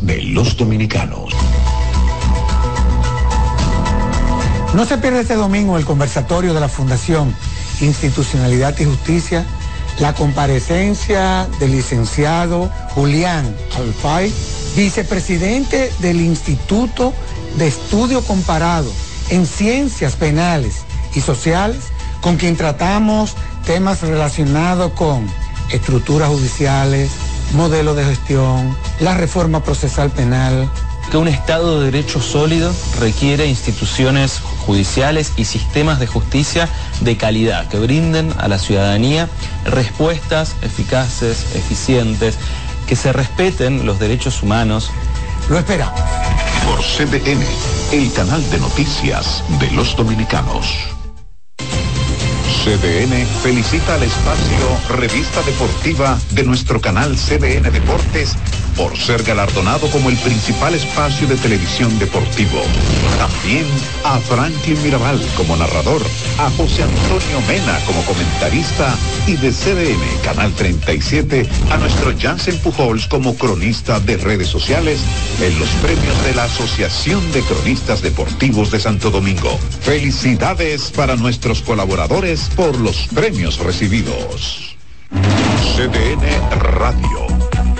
de los dominicanos. No se pierde este domingo el conversatorio de la Fundación Institucionalidad y Justicia, la comparecencia del licenciado Julián Alfay, vicepresidente del Instituto de Estudio Comparado en Ciencias Penales y Sociales, con quien tratamos temas relacionados con estructuras judiciales, modelo de gestión, la reforma procesal penal. Que un Estado de Derecho sólido requiere instituciones judiciales y sistemas de justicia de calidad que brinden a la ciudadanía respuestas eficaces, eficientes, que se respeten los derechos humanos. Lo esperamos. Por CDN, el canal de noticias de los dominicanos. CDN felicita al espacio Revista Deportiva de nuestro canal CDN Deportes por ser galardonado como el principal espacio de televisión deportivo. También a Franklin Mirabal como narrador, a José Antonio Mena como comentarista y de CDN Canal 37 a nuestro Jansen Pujols como cronista de redes sociales en los premios de la Asociación de Cronistas Deportivos de Santo Domingo. Felicidades para nuestros colaboradores por los premios recibidos. CDN Radio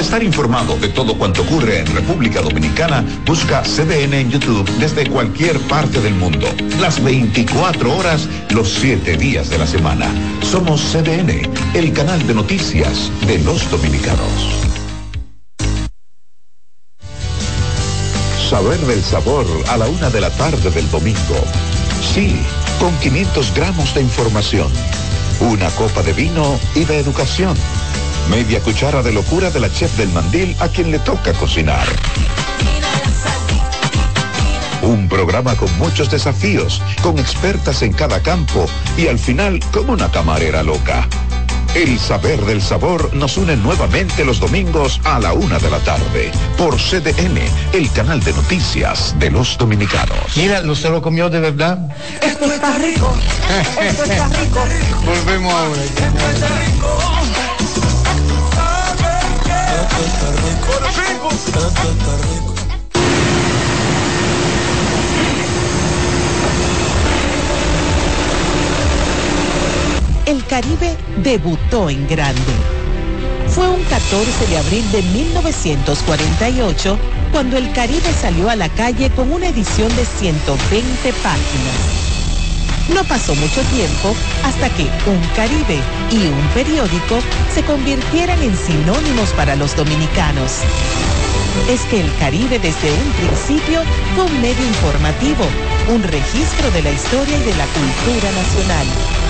Para estar informado de todo cuanto ocurre en República Dominicana, busca CDN en YouTube desde cualquier parte del mundo. Las 24 horas, los 7 días de la semana. Somos CDN, el canal de noticias de los dominicanos. Saber del sabor a la una de la tarde del domingo. Sí, con 500 gramos de información. Una copa de vino y de educación. Media cuchara de locura de la chef del mandil a quien le toca cocinar. Un programa con muchos desafíos, con expertas en cada campo y al final como una camarera loca. El saber del sabor nos une nuevamente los domingos a la una de la tarde por CDN, el canal de noticias de los dominicanos. Mira, ¿no se lo comió de verdad? Esto está rico. Esto está rico. Volvemos ahora. Esto está rico. El Caribe debutó en grande. Fue un 14 de abril de 1948 cuando el Caribe salió a la calle con una edición de 120 páginas. No pasó mucho tiempo hasta que un Caribe y un periódico se convirtieran en sinónimos para los dominicanos. Es que el Caribe desde un principio fue un medio informativo, un registro de la historia y de la cultura nacional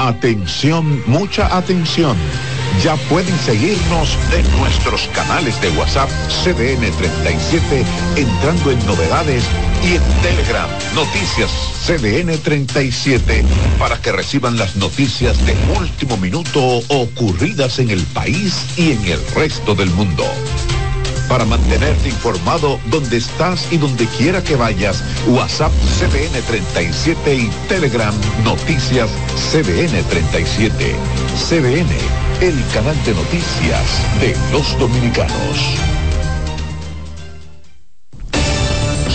Atención, mucha atención. Ya pueden seguirnos en nuestros canales de WhatsApp CDN 37 entrando en novedades y en Telegram Noticias CDN 37 para que reciban las noticias de último minuto ocurridas en el país y en el resto del mundo para mantenerte informado donde estás y donde quiera que vayas. WhatsApp CBN 37 y Telegram Noticias CBN 37. CBN, el canal de noticias de los dominicanos.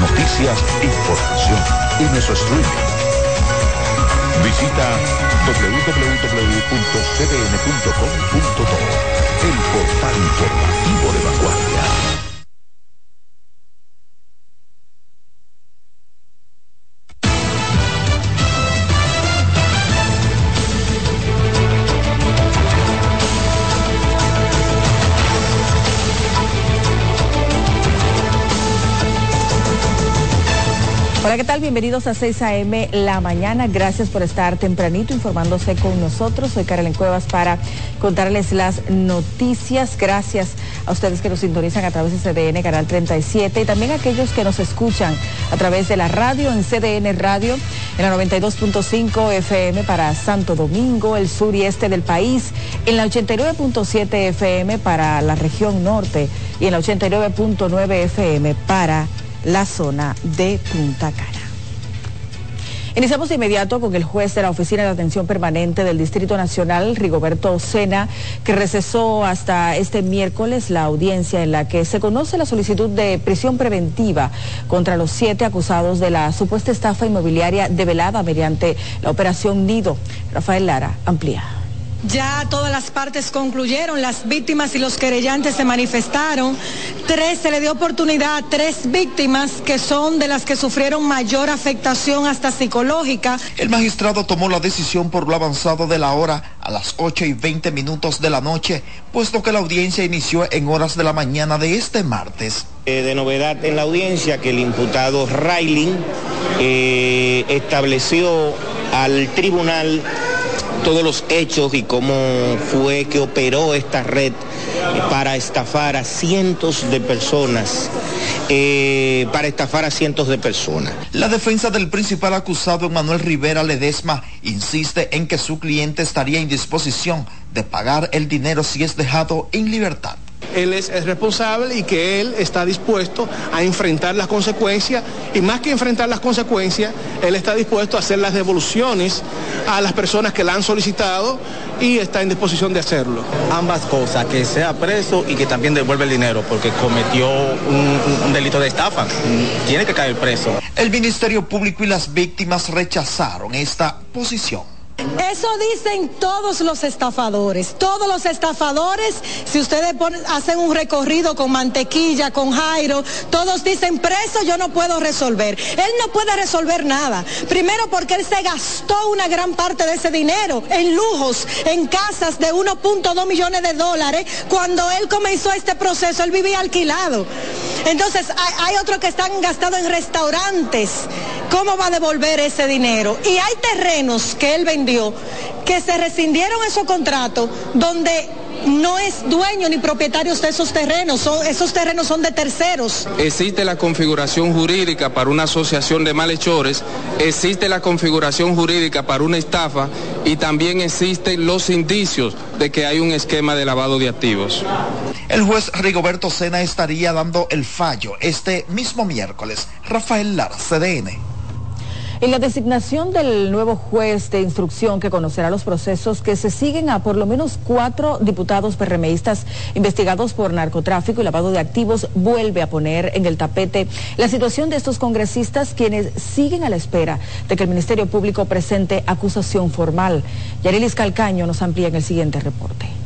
Noticias, información y nuestro streaming. Visita www.cdn.com.do, el portal informativo de vanguardia. ¿Qué tal? Bienvenidos a 6 a.m. La Mañana. Gracias por estar tempranito informándose con nosotros. Soy Carolyn Cuevas para contarles las noticias. Gracias a ustedes que nos sintonizan a través de CDN Canal 37 y también a aquellos que nos escuchan a través de la radio en CDN Radio en la 92.5 FM para Santo Domingo, el sur y este del país, en la 89.7 FM para la región norte y en la 89.9 FM para la zona de Punta Cana. Iniciamos de inmediato con el juez de la Oficina de Atención Permanente del Distrito Nacional, Rigoberto Sena, que recesó hasta este miércoles la audiencia en la que se conoce la solicitud de prisión preventiva contra los siete acusados de la supuesta estafa inmobiliaria develada mediante la operación Nido. Rafael Lara amplía. Ya todas las partes concluyeron, las víctimas y los querellantes se manifestaron. Tres, se le dio oportunidad a tres víctimas que son de las que sufrieron mayor afectación hasta psicológica. El magistrado tomó la decisión por lo avanzado de la hora a las 8 y 20 minutos de la noche, puesto que la audiencia inició en horas de la mañana de este martes. Eh, de novedad en la audiencia que el imputado Railing eh, estableció al tribunal todos los hechos y cómo fue que operó esta red para estafar a cientos de personas, eh, para estafar a cientos de personas. La defensa del principal acusado, Manuel Rivera Ledesma, insiste en que su cliente estaría en disposición de pagar el dinero si es dejado en libertad él es, es, responsable y que él está dispuesto a enfrentar las consecuencias y más que enfrentar las consecuencias, él está dispuesto a hacer las devoluciones a las personas que la han solicitado y está en disposición de hacerlo. Ambas cosas, que sea preso y que también devuelva el dinero porque cometió un, un delito de estafa. Tiene que caer preso. El Ministerio Público y las víctimas rechazaron esta posición. Eso dicen todos los estafadores. Todos los estafadores, si ustedes hacen un recorrido con mantequilla, con Jairo, todos dicen preso, yo no puedo resolver. Él no puede resolver nada. Primero porque él se gastó una gran parte de ese dinero en lujos, en casas de 1.2 millones de dólares. Cuando él comenzó este proceso, él vivía alquilado. Entonces, hay, hay otros que están gastados en restaurantes ¿cómo va a devolver ese dinero? Y hay terrenos que él vendió que se rescindieron esos contratos donde no es dueño ni propietario de esos terrenos, esos terrenos son de terceros. Existe la configuración jurídica para una asociación de malhechores, existe la configuración jurídica para una estafa y también existen los indicios de que hay un esquema de lavado de activos. El juez Rigoberto Sena estaría dando el fallo este mismo miércoles. Rafael Lara, CDN. En la designación del nuevo juez de instrucción que conocerá los procesos que se siguen a por lo menos cuatro diputados PRMistas investigados por narcotráfico y lavado de activos vuelve a poner en el tapete la situación de estos congresistas quienes siguen a la espera de que el Ministerio Público presente acusación formal. Yarilis Calcaño nos amplía en el siguiente reporte.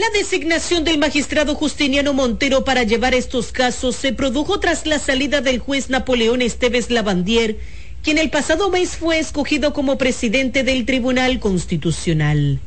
La designación del magistrado Justiniano Montero para llevar estos casos se produjo tras la salida del juez Napoleón Esteves Lavandier, quien el pasado mes fue escogido como presidente del Tribunal Constitucional.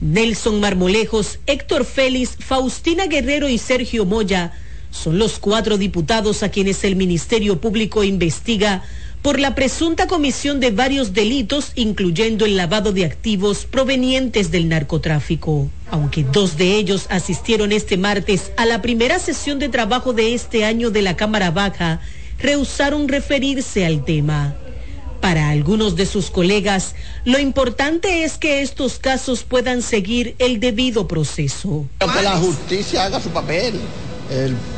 Nelson Marmolejos, Héctor Félix, Faustina Guerrero y Sergio Moya son los cuatro diputados a quienes el Ministerio Público investiga por la presunta comisión de varios delitos, incluyendo el lavado de activos provenientes del narcotráfico. Aunque dos de ellos asistieron este martes a la primera sesión de trabajo de este año de la Cámara Baja, rehusaron referirse al tema. Para algunos de sus colegas, lo importante es que estos casos puedan seguir el debido proceso. Que la justicia haga su papel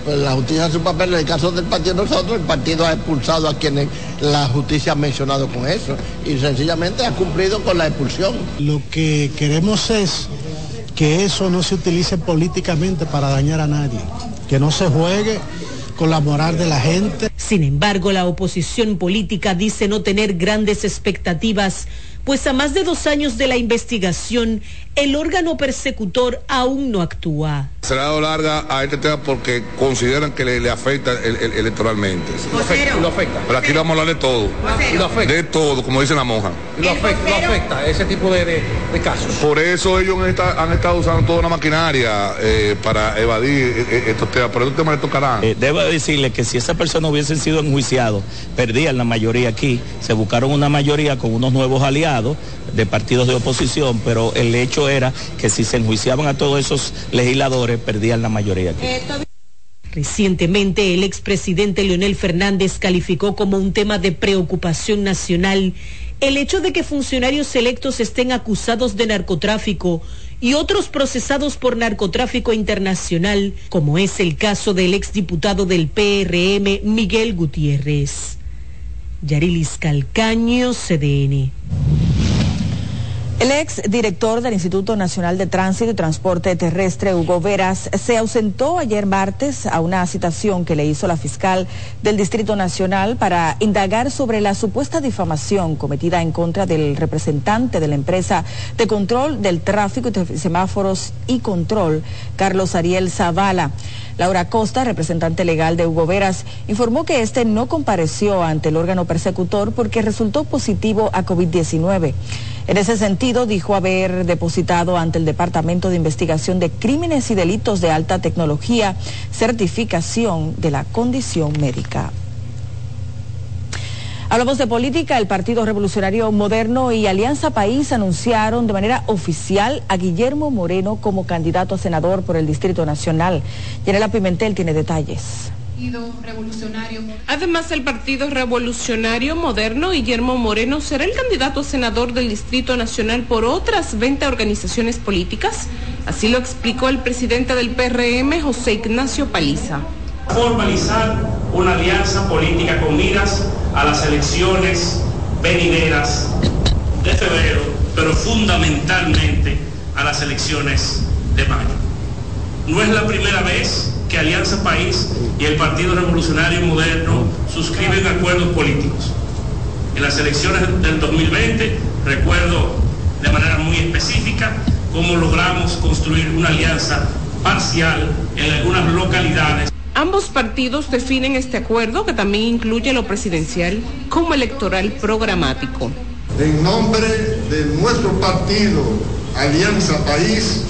pues, la justicia hace su papel. En el caso del partido nosotros, el partido ha expulsado a quienes la justicia ha mencionado con eso y sencillamente ha cumplido con la expulsión. Lo que queremos es que eso no se utilice políticamente para dañar a nadie, que no se juegue con la moral de la gente. Sin embargo, la oposición política dice no tener grandes expectativas pues a más de dos años de la investigación, el órgano persecutor aún no actúa. Se le ha dado larga a este tema porque consideran que le, afecta electoralmente. Lo afecta. Pero aquí vamos a hablar de todo. Lo afecta. De todo, como dice la monja. Lo afecta, lo afecta ese tipo de, casos. Por eso ellos han estado, usando toda una maquinaria eh, para evadir eh, eh, estos temas. Pero estos temas le tocarán. debo decirle que si esa persona hubiesen sido enjuiciados, perdían la mayoría aquí. Se buscaron una mayoría con unos nuevos aliados de partidos de oposición, pero el hecho era que si se enjuiciaban a todos esos legisladores, perdían la mayoría. Recientemente, el expresidente Leonel Fernández calificó como un tema de preocupación nacional el hecho de que funcionarios electos estén acusados de narcotráfico y otros procesados por narcotráfico internacional, como es el caso del exdiputado del PRM Miguel Gutiérrez. Yarilis Calcaño, CDN. El ex director del Instituto Nacional de Tránsito y Transporte Terrestre, Hugo Veras, se ausentó ayer martes a una citación que le hizo la fiscal del Distrito Nacional para indagar sobre la supuesta difamación cometida en contra del representante de la empresa de control del tráfico y semáforos y control, Carlos Ariel Zavala. Laura Costa, representante legal de Hugo Veras, informó que este no compareció ante el órgano persecutor porque resultó positivo a COVID-19. En ese sentido, dijo haber depositado ante el Departamento de Investigación de Crímenes y Delitos de Alta Tecnología certificación de la condición médica. Hablamos de política. El Partido Revolucionario Moderno y Alianza País anunciaron de manera oficial a Guillermo Moreno como candidato a senador por el Distrito Nacional. Yanela Pimentel tiene detalles. Además, el Partido Revolucionario Moderno, Guillermo Moreno, será el candidato a senador del Distrito Nacional por otras 20 organizaciones políticas. Así lo explicó el presidente del PRM, José Ignacio Paliza. Formalizar una alianza política con miras a las elecciones venideras de febrero, pero fundamentalmente a las elecciones de mayo. No es la primera vez que Alianza País y el Partido Revolucionario Moderno suscriben acuerdos políticos. En las elecciones del 2020, recuerdo de manera muy específica cómo logramos construir una alianza parcial en algunas localidades. Ambos partidos definen este acuerdo, que también incluye lo presidencial, como electoral programático. En nombre de nuestro partido, Alianza País,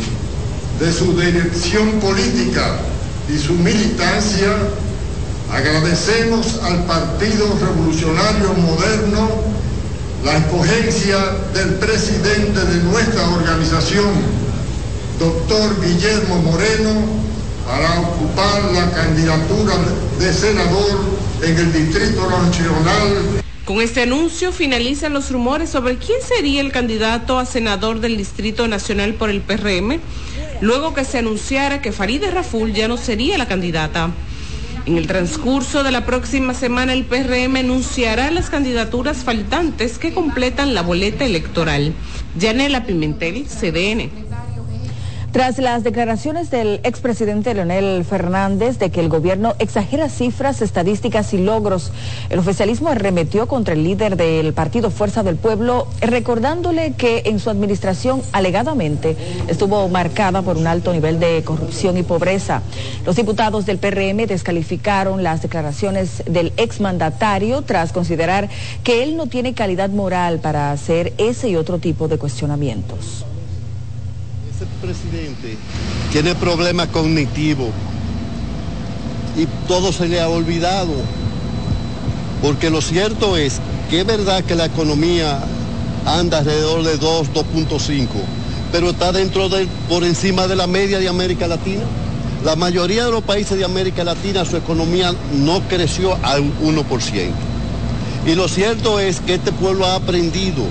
de su dirección política y su militancia, Agradecemos al Partido Revolucionario Moderno la escogencia del presidente de nuestra organización, doctor Guillermo Moreno, para ocupar la candidatura de senador en el Distrito Nacional. Con este anuncio finalizan los rumores sobre quién sería el candidato a senador del Distrito Nacional por el PRM, luego que se anunciara que Farideh Raful ya no sería la candidata. En el transcurso de la próxima semana el PRM anunciará las candidaturas faltantes que completan la boleta electoral. Yanela Pimentel, CDN. Tras las declaraciones del expresidente Leonel Fernández de que el gobierno exagera cifras, estadísticas y logros, el oficialismo arremetió contra el líder del partido Fuerza del Pueblo, recordándole que en su administración alegadamente estuvo marcada por un alto nivel de corrupción y pobreza. Los diputados del PRM descalificaron las declaraciones del exmandatario tras considerar que él no tiene calidad moral para hacer ese y otro tipo de cuestionamientos presidente tiene problemas cognitivos y todo se le ha olvidado. Porque lo cierto es que es verdad que la economía anda alrededor de 2, 2.5, pero está dentro de, por encima de la media de América Latina. La mayoría de los países de América Latina su economía no creció al 1%. Y lo cierto es que este pueblo ha aprendido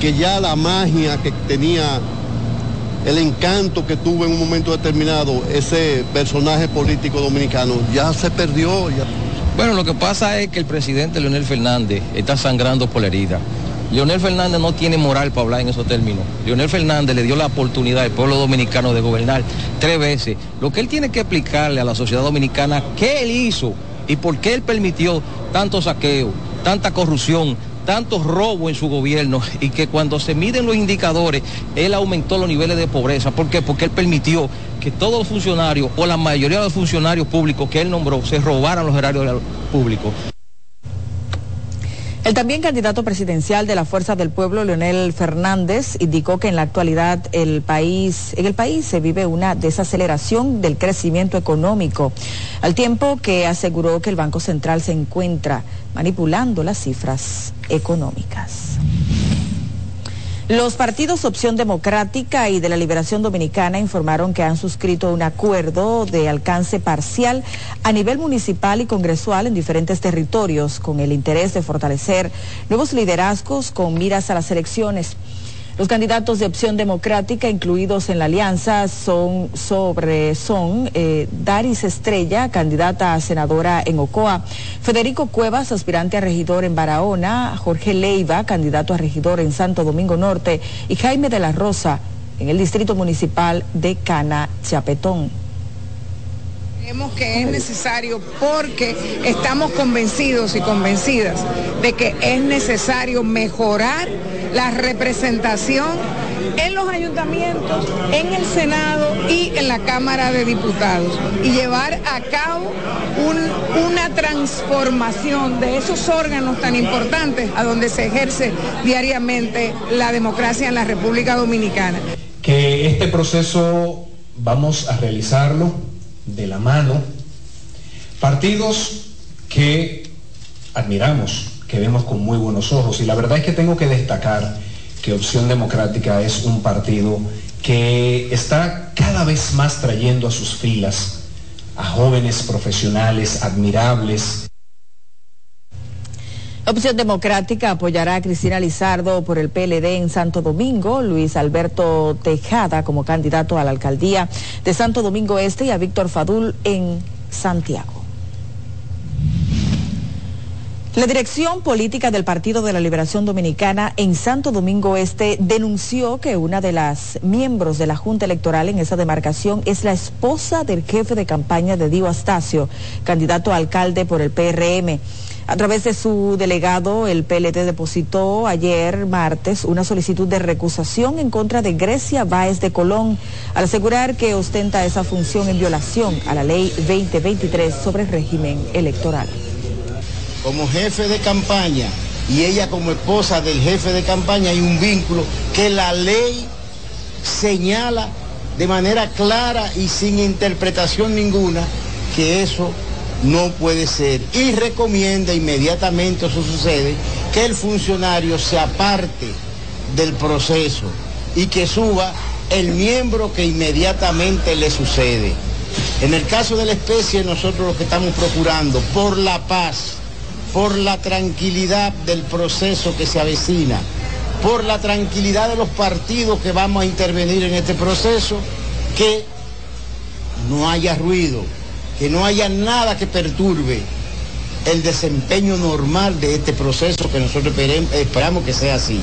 que ya la magia que tenía el encanto que tuvo en un momento determinado ese personaje político dominicano ya se perdió. Bueno, lo que pasa es que el presidente Leonel Fernández está sangrando por la herida. Leonel Fernández no tiene moral para hablar en esos términos. Leonel Fernández le dio la oportunidad al pueblo dominicano de gobernar tres veces. Lo que él tiene que explicarle a la sociedad dominicana qué él hizo y por qué él permitió tanto saqueo, tanta corrupción, tantos robos en su gobierno y que cuando se miden los indicadores, él aumentó los niveles de pobreza. ¿Por qué? Porque él permitió que todos los funcionarios o la mayoría de los funcionarios públicos que él nombró se robaran los horarios públicos. El también candidato presidencial de la Fuerza del Pueblo, Leonel Fernández, indicó que en la actualidad el país, en el país se vive una desaceleración del crecimiento económico, al tiempo que aseguró que el Banco Central se encuentra manipulando las cifras económicas. Los partidos Opción Democrática y de la Liberación Dominicana informaron que han suscrito un acuerdo de alcance parcial a nivel municipal y congresual en diferentes territorios con el interés de fortalecer nuevos liderazgos con miras a las elecciones. Los candidatos de opción democrática incluidos en la alianza son sobre son eh, Daris Estrella, candidata a senadora en Ocoa, Federico Cuevas, aspirante a regidor en Barahona, Jorge Leiva, candidato a regidor en Santo Domingo Norte y Jaime de la Rosa en el distrito municipal de Cana Chapetón. Creemos que es necesario porque estamos convencidos y convencidas de que es necesario mejorar la representación en los ayuntamientos, en el Senado y en la Cámara de Diputados y llevar a cabo una transformación de esos órganos tan importantes a donde se ejerce diariamente la democracia en la República Dominicana. Que este proceso vamos a realizarlo de la mano partidos que admiramos, que vemos con muy buenos ojos. Y la verdad es que tengo que destacar que Opción Democrática es un partido que está cada vez más trayendo a sus filas a jóvenes profesionales admirables. Opción Democrática apoyará a Cristina Lizardo por el PLD en Santo Domingo, Luis Alberto Tejada como candidato a la alcaldía de Santo Domingo Este y a Víctor Fadul en Santiago. La dirección política del Partido de la Liberación Dominicana en Santo Domingo Este denunció que una de las miembros de la Junta Electoral en esa demarcación es la esposa del jefe de campaña de Dio Astacio, candidato a alcalde por el PRM. A través de su delegado, el PLT depositó ayer martes una solicitud de recusación en contra de Grecia Báez de Colón al asegurar que ostenta esa función en violación a la ley 2023 sobre el régimen electoral. Como jefe de campaña y ella como esposa del jefe de campaña hay un vínculo que la ley señala de manera clara y sin interpretación ninguna que eso no puede ser. Y recomienda inmediatamente, eso sucede, que el funcionario se aparte del proceso y que suba el miembro que inmediatamente le sucede. En el caso de la especie, nosotros lo que estamos procurando, por la paz, por la tranquilidad del proceso que se avecina, por la tranquilidad de los partidos que vamos a intervenir en este proceso, que no haya ruido, que no haya nada que perturbe el desempeño normal de este proceso que nosotros esperamos que sea así.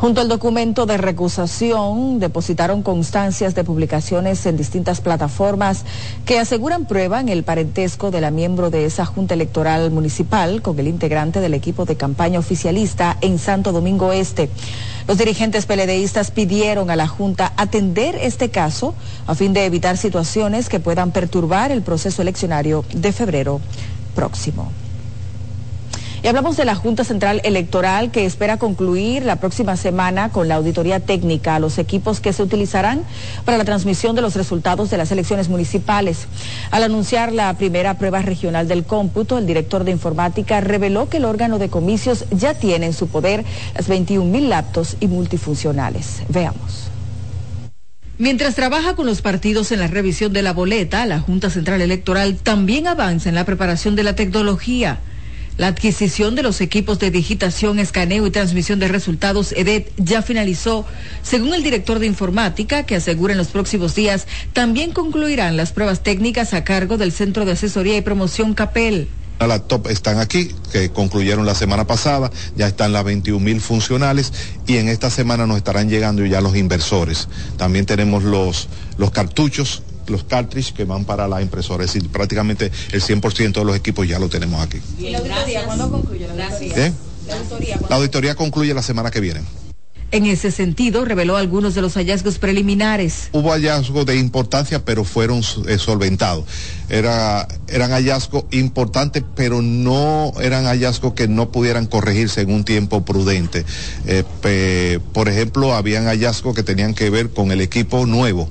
Junto al documento de recusación, depositaron constancias de publicaciones en distintas plataformas que aseguran prueba en el parentesco de la miembro de esa Junta Electoral Municipal con el integrante del equipo de campaña oficialista en Santo Domingo Este. Los dirigentes peledeístas pidieron a la Junta atender este caso a fin de evitar situaciones que puedan perturbar el proceso eleccionario de febrero próximo. Y hablamos de la Junta Central Electoral que espera concluir la próxima semana con la auditoría técnica a los equipos que se utilizarán para la transmisión de los resultados de las elecciones municipales. Al anunciar la primera prueba regional del cómputo, el director de informática reveló que el órgano de comicios ya tiene en su poder las 21 mil laptops y multifuncionales. Veamos. Mientras trabaja con los partidos en la revisión de la boleta, la Junta Central Electoral también avanza en la preparación de la tecnología. La adquisición de los equipos de digitación, escaneo y transmisión de resultados EDET ya finalizó, según el director de informática, que asegura en los próximos días también concluirán las pruebas técnicas a cargo del Centro de Asesoría y Promoción CAPEL. Las laptop están aquí, que concluyeron la semana pasada, ya están las 21 mil funcionales y en esta semana nos estarán llegando ya los inversores. También tenemos los, los cartuchos los cartridges que van para la impresora. Es decir, prácticamente el 100% de los equipos ya lo tenemos aquí. ¿Y la auditoría cuándo concluye? La auditoría concluye la semana que viene. En ese sentido, reveló algunos de los hallazgos preliminares. Hubo hallazgos de importancia, pero fueron eh, solventados. Era, eran hallazgos importantes, pero no eran hallazgos que no pudieran corregirse en un tiempo prudente. Eh, por ejemplo, habían hallazgos que tenían que ver con el equipo nuevo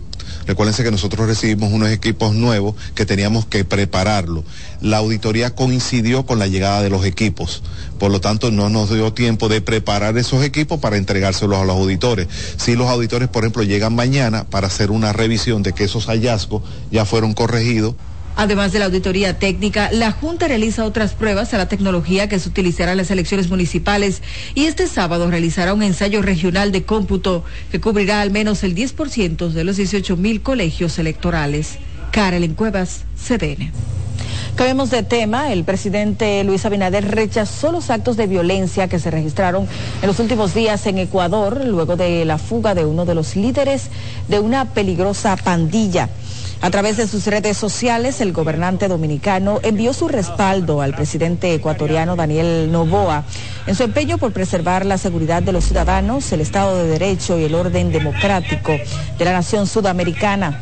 Recuérdense que nosotros recibimos unos equipos nuevos que teníamos que prepararlo. La auditoría coincidió con la llegada de los equipos. Por lo tanto, no nos dio tiempo de preparar esos equipos para entregárselos a los auditores. Si los auditores, por ejemplo, llegan mañana para hacer una revisión de que esos hallazgos ya fueron corregidos, Además de la auditoría técnica, la Junta realiza otras pruebas a la tecnología que se utilizará en las elecciones municipales y este sábado realizará un ensayo regional de cómputo que cubrirá al menos el 10% de los 18 mil colegios electorales. Karen Cuevas, CDN. Cambiemos de tema. El presidente Luis Abinader rechazó los actos de violencia que se registraron en los últimos días en Ecuador luego de la fuga de uno de los líderes de una peligrosa pandilla. A través de sus redes sociales, el gobernante dominicano envió su respaldo al presidente ecuatoriano Daniel Novoa en su empeño por preservar la seguridad de los ciudadanos, el Estado de Derecho y el orden democrático de la nación sudamericana.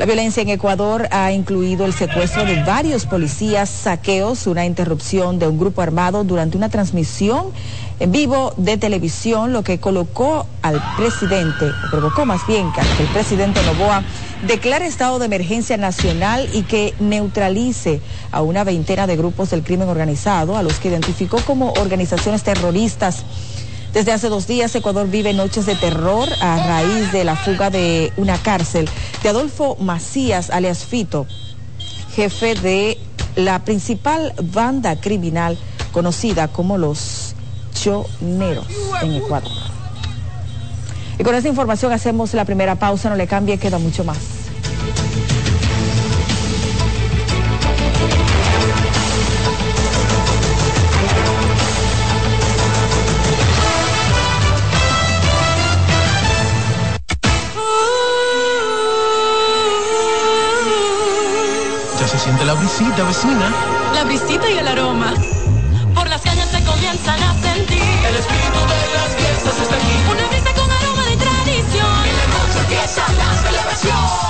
La violencia en Ecuador ha incluido el secuestro de varios policías, saqueos, una interrupción de un grupo armado durante una transmisión en vivo de televisión, lo que colocó al presidente, provocó más bien que el presidente Novoa declare estado de emergencia nacional y que neutralice a una veintena de grupos del crimen organizado, a los que identificó como organizaciones terroristas. Desde hace dos días Ecuador vive noches de terror a raíz de la fuga de una cárcel de Adolfo Macías, alias Fito, jefe de la principal banda criminal conocida como los choneros en Ecuador. Y con esta información hacemos la primera pausa, no le cambie, queda mucho más. Se la brisita, vecina. La brisita y el aroma comienzan a sentir. El espíritu de las fiestas está aquí. Una fiesta con aroma de tradición. Y la noche empieza la celebración.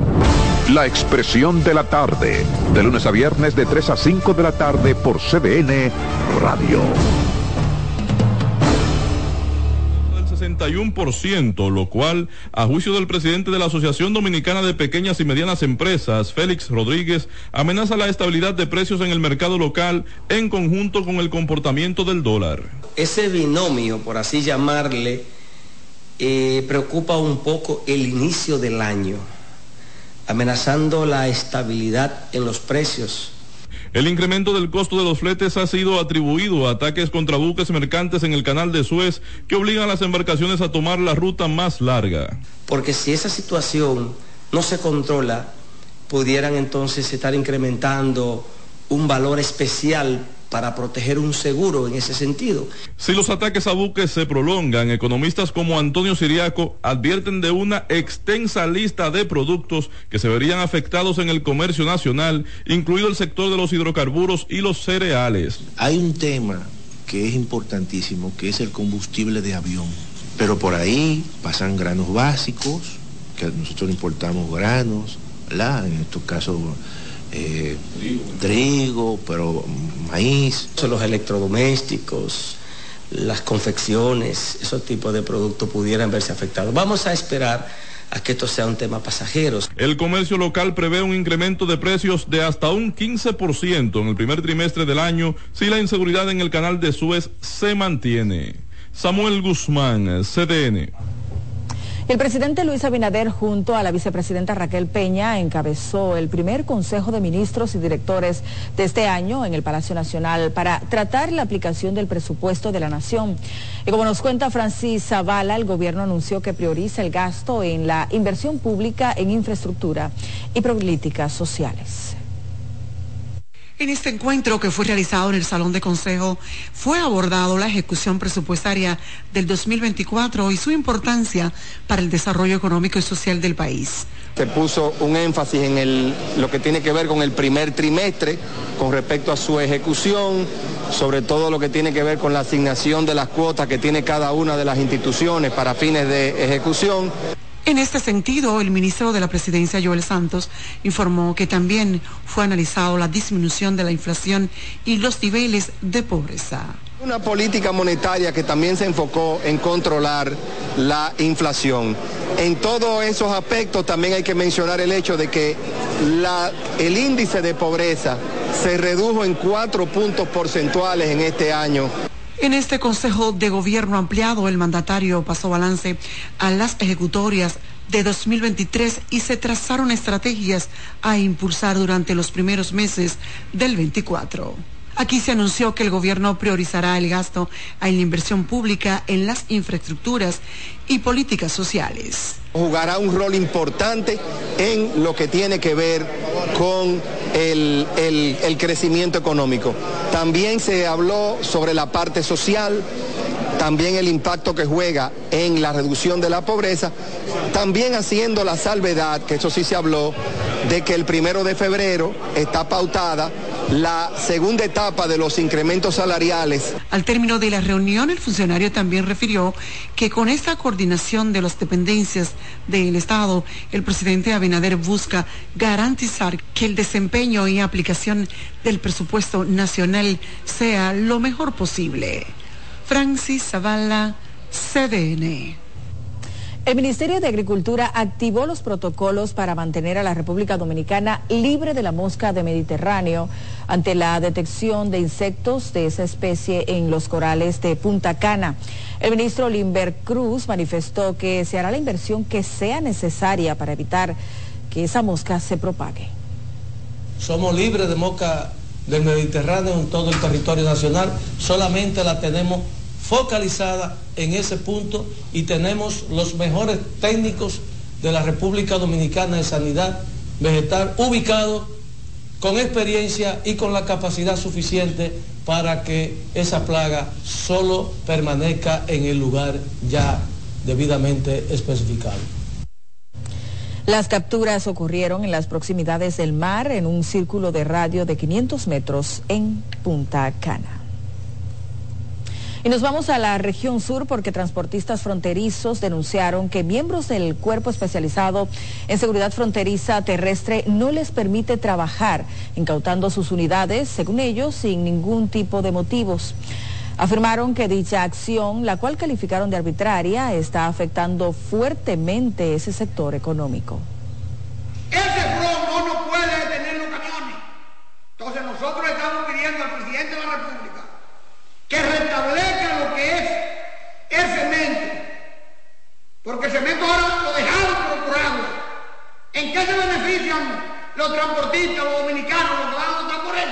La Expresión de la Tarde, de lunes a viernes de 3 a 5 de la tarde por CDN Radio. del 61%, lo cual, a juicio del presidente de la Asociación Dominicana de Pequeñas y Medianas Empresas, Félix Rodríguez, amenaza la estabilidad de precios en el mercado local en conjunto con el comportamiento del dólar. Ese binomio, por así llamarle, eh, preocupa un poco el inicio del año, amenazando la estabilidad en los precios. El incremento del costo de los fletes ha sido atribuido a ataques contra buques mercantes en el canal de Suez que obligan a las embarcaciones a tomar la ruta más larga. Porque si esa situación no se controla, pudieran entonces estar incrementando un valor especial para proteger un seguro en ese sentido. Si los ataques a buques se prolongan, economistas como Antonio Siriaco advierten de una extensa lista de productos que se verían afectados en el comercio nacional, incluido el sector de los hidrocarburos y los cereales. Hay un tema que es importantísimo, que es el combustible de avión. Pero por ahí pasan granos básicos, que nosotros importamos granos, ¿verdad? En estos casos eh, trigo, pero maíz. Los electrodomésticos, las confecciones, esos tipos de productos pudieran verse afectados. Vamos a esperar a que esto sea un tema pasajero. El comercio local prevé un incremento de precios de hasta un 15% en el primer trimestre del año si la inseguridad en el canal de Suez se mantiene. Samuel Guzmán, CDN. El presidente Luis Abinader junto a la vicepresidenta Raquel Peña encabezó el primer Consejo de Ministros y Directores de este año en el Palacio Nacional para tratar la aplicación del presupuesto de la Nación. Y como nos cuenta Francis Zavala, el gobierno anunció que prioriza el gasto en la inversión pública en infraestructura y políticas sociales. En este encuentro que fue realizado en el Salón de Consejo fue abordado la ejecución presupuestaria del 2024 y su importancia para el desarrollo económico y social del país. Se puso un énfasis en el, lo que tiene que ver con el primer trimestre con respecto a su ejecución, sobre todo lo que tiene que ver con la asignación de las cuotas que tiene cada una de las instituciones para fines de ejecución. En este sentido, el ministro de la Presidencia, Joel Santos, informó que también fue analizado la disminución de la inflación y los niveles de pobreza. Una política monetaria que también se enfocó en controlar la inflación. En todos esos aspectos también hay que mencionar el hecho de que el índice de pobreza se redujo en cuatro puntos porcentuales en este año. En este Consejo de Gobierno ampliado, el mandatario pasó balance a las ejecutorias de 2023 y se trazaron estrategias a impulsar durante los primeros meses del 24. Aquí se anunció que el gobierno priorizará el gasto en la inversión pública en las infraestructuras y políticas sociales. Jugará un rol importante en lo que tiene que ver con el, el, crecimiento económico. También se habló sobre la parte social, también el impacto que juega en la reducción de la pobreza, también haciendo la salvedad, que eso sí se habló, de que el primero de febrero está pautada la segunda etapa de los incrementos salariales. Al término de la reunión, el funcionario también refirió que con esta coordinación de las dependencias del Estado, el presidente Abinader busca garantizar que el desempeño y aplicación del presupuesto nacional sea lo mejor posible. Francis Zavala, CDN. El Ministerio de Agricultura activó los protocolos para mantener a la República Dominicana libre de la mosca de Mediterráneo ante la detección de insectos de esa especie en los corales de Punta Cana. El ministro Limber Cruz manifestó que se hará la inversión que sea necesaria para evitar que esa mosca se propague. Somos libres de mosca del Mediterráneo en todo el territorio nacional, solamente la tenemos focalizada en ese punto y tenemos los mejores técnicos de la República Dominicana de Sanidad Vegetal ubicados con experiencia y con la capacidad suficiente para que esa plaga solo permanezca en el lugar ya debidamente especificado. Las capturas ocurrieron en las proximidades del mar en un círculo de radio de 500 metros en Punta Cana. Y nos vamos a la región sur porque transportistas fronterizos denunciaron que miembros del cuerpo especializado en seguridad fronteriza terrestre no les permite trabajar, incautando sus unidades, según ellos, sin ningún tipo de motivos. Afirmaron que dicha acción, la cual calificaron de arbitraria, está afectando fuertemente ese sector económico plomo no puede detener los camiones. Entonces nosotros estamos pidiendo al presidente de la República que restablezca lo que es el cemento. Porque el cemento ahora lo dejaron procurando. ¿En qué se benefician los transportistas, los dominicanos, los que van a votar por él?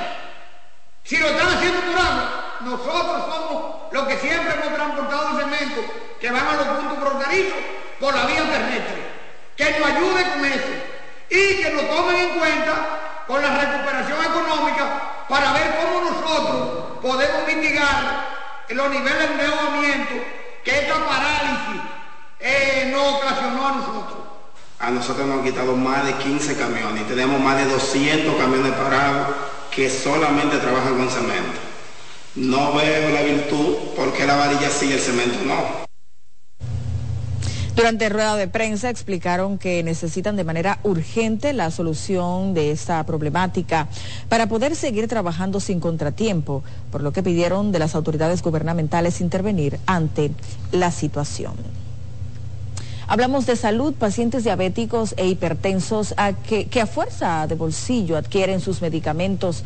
Si lo están haciendo por agua, nosotros somos los que siempre hemos transportado el cemento que van a los puntos fronterizos por la vía terrestre. Que nos ayude con eso y que nos tomen en cuenta con la recuperación económica para ver cómo nosotros podemos mitigar los niveles de endeudamiento que esta parálisis eh, nos ocasionó a nosotros. A nosotros nos han quitado más de 15 camiones y tenemos más de 200 camiones parados que solamente trabajan con cemento. No veo la virtud porque la varilla sí y el cemento no. Durante rueda de prensa explicaron que necesitan de manera urgente la solución de esta problemática para poder seguir trabajando sin contratiempo, por lo que pidieron de las autoridades gubernamentales intervenir ante la situación. Hablamos de salud, pacientes diabéticos e hipertensos a que, que a fuerza de bolsillo adquieren sus medicamentos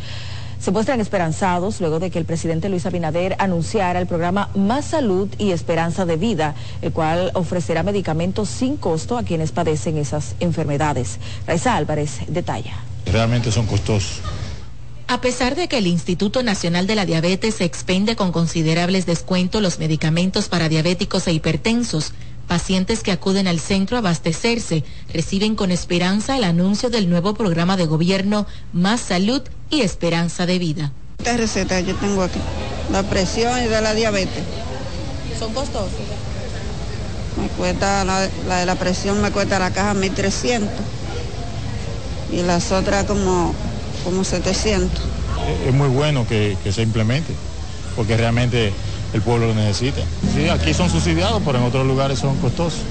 se muestran esperanzados luego de que el presidente Luis Abinader anunciara el programa Más Salud y Esperanza de Vida, el cual ofrecerá medicamentos sin costo a quienes padecen esas enfermedades. Raiza Álvarez detalla. Realmente son costosos. A pesar de que el Instituto Nacional de la Diabetes expende con considerables descuentos los medicamentos para diabéticos e hipertensos, pacientes que acuden al centro a abastecerse reciben con esperanza el anuncio del nuevo programa de gobierno Más Salud y Esperanza de Vida. Esta receta yo tengo aquí, la presión y de la diabetes. ¿Son costosos? Me cuesta, la, la de la presión me cuesta la caja 1300 y las otras como, como 700. Es muy bueno que, que se implemente, porque realmente el pueblo lo necesita. Sí, aquí son subsidiados, pero en otros lugares son costosos.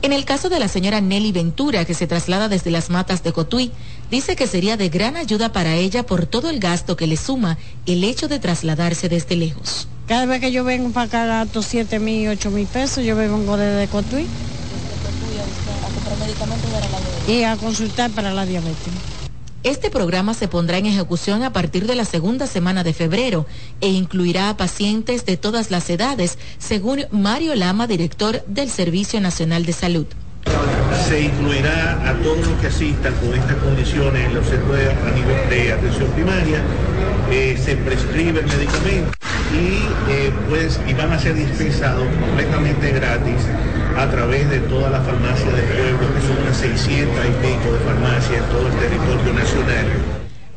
En el caso de la señora Nelly Ventura, que se traslada desde las matas de Cotuí, dice que sería de gran ayuda para ella por todo el gasto que le suma el hecho de trasladarse desde lejos. Cada vez que yo vengo para acá gasto 7 mil, 8 mil pesos, yo vengo desde Cotuí. Y a consultar para la diabetes. Este programa se pondrá en ejecución a partir de la segunda semana de febrero e incluirá a pacientes de todas las edades, según Mario Lama, director del Servicio Nacional de Salud. Se incluirá a todos los que asistan con estas condiciones en los centros de, a nivel de atención primaria, eh, se prescribe el medicamento y, eh, pues, y van a ser dispensados completamente gratis a través de todas las farmacias del pueblo, que son unas 600 y pico de farmacias en todo el territorio nacional.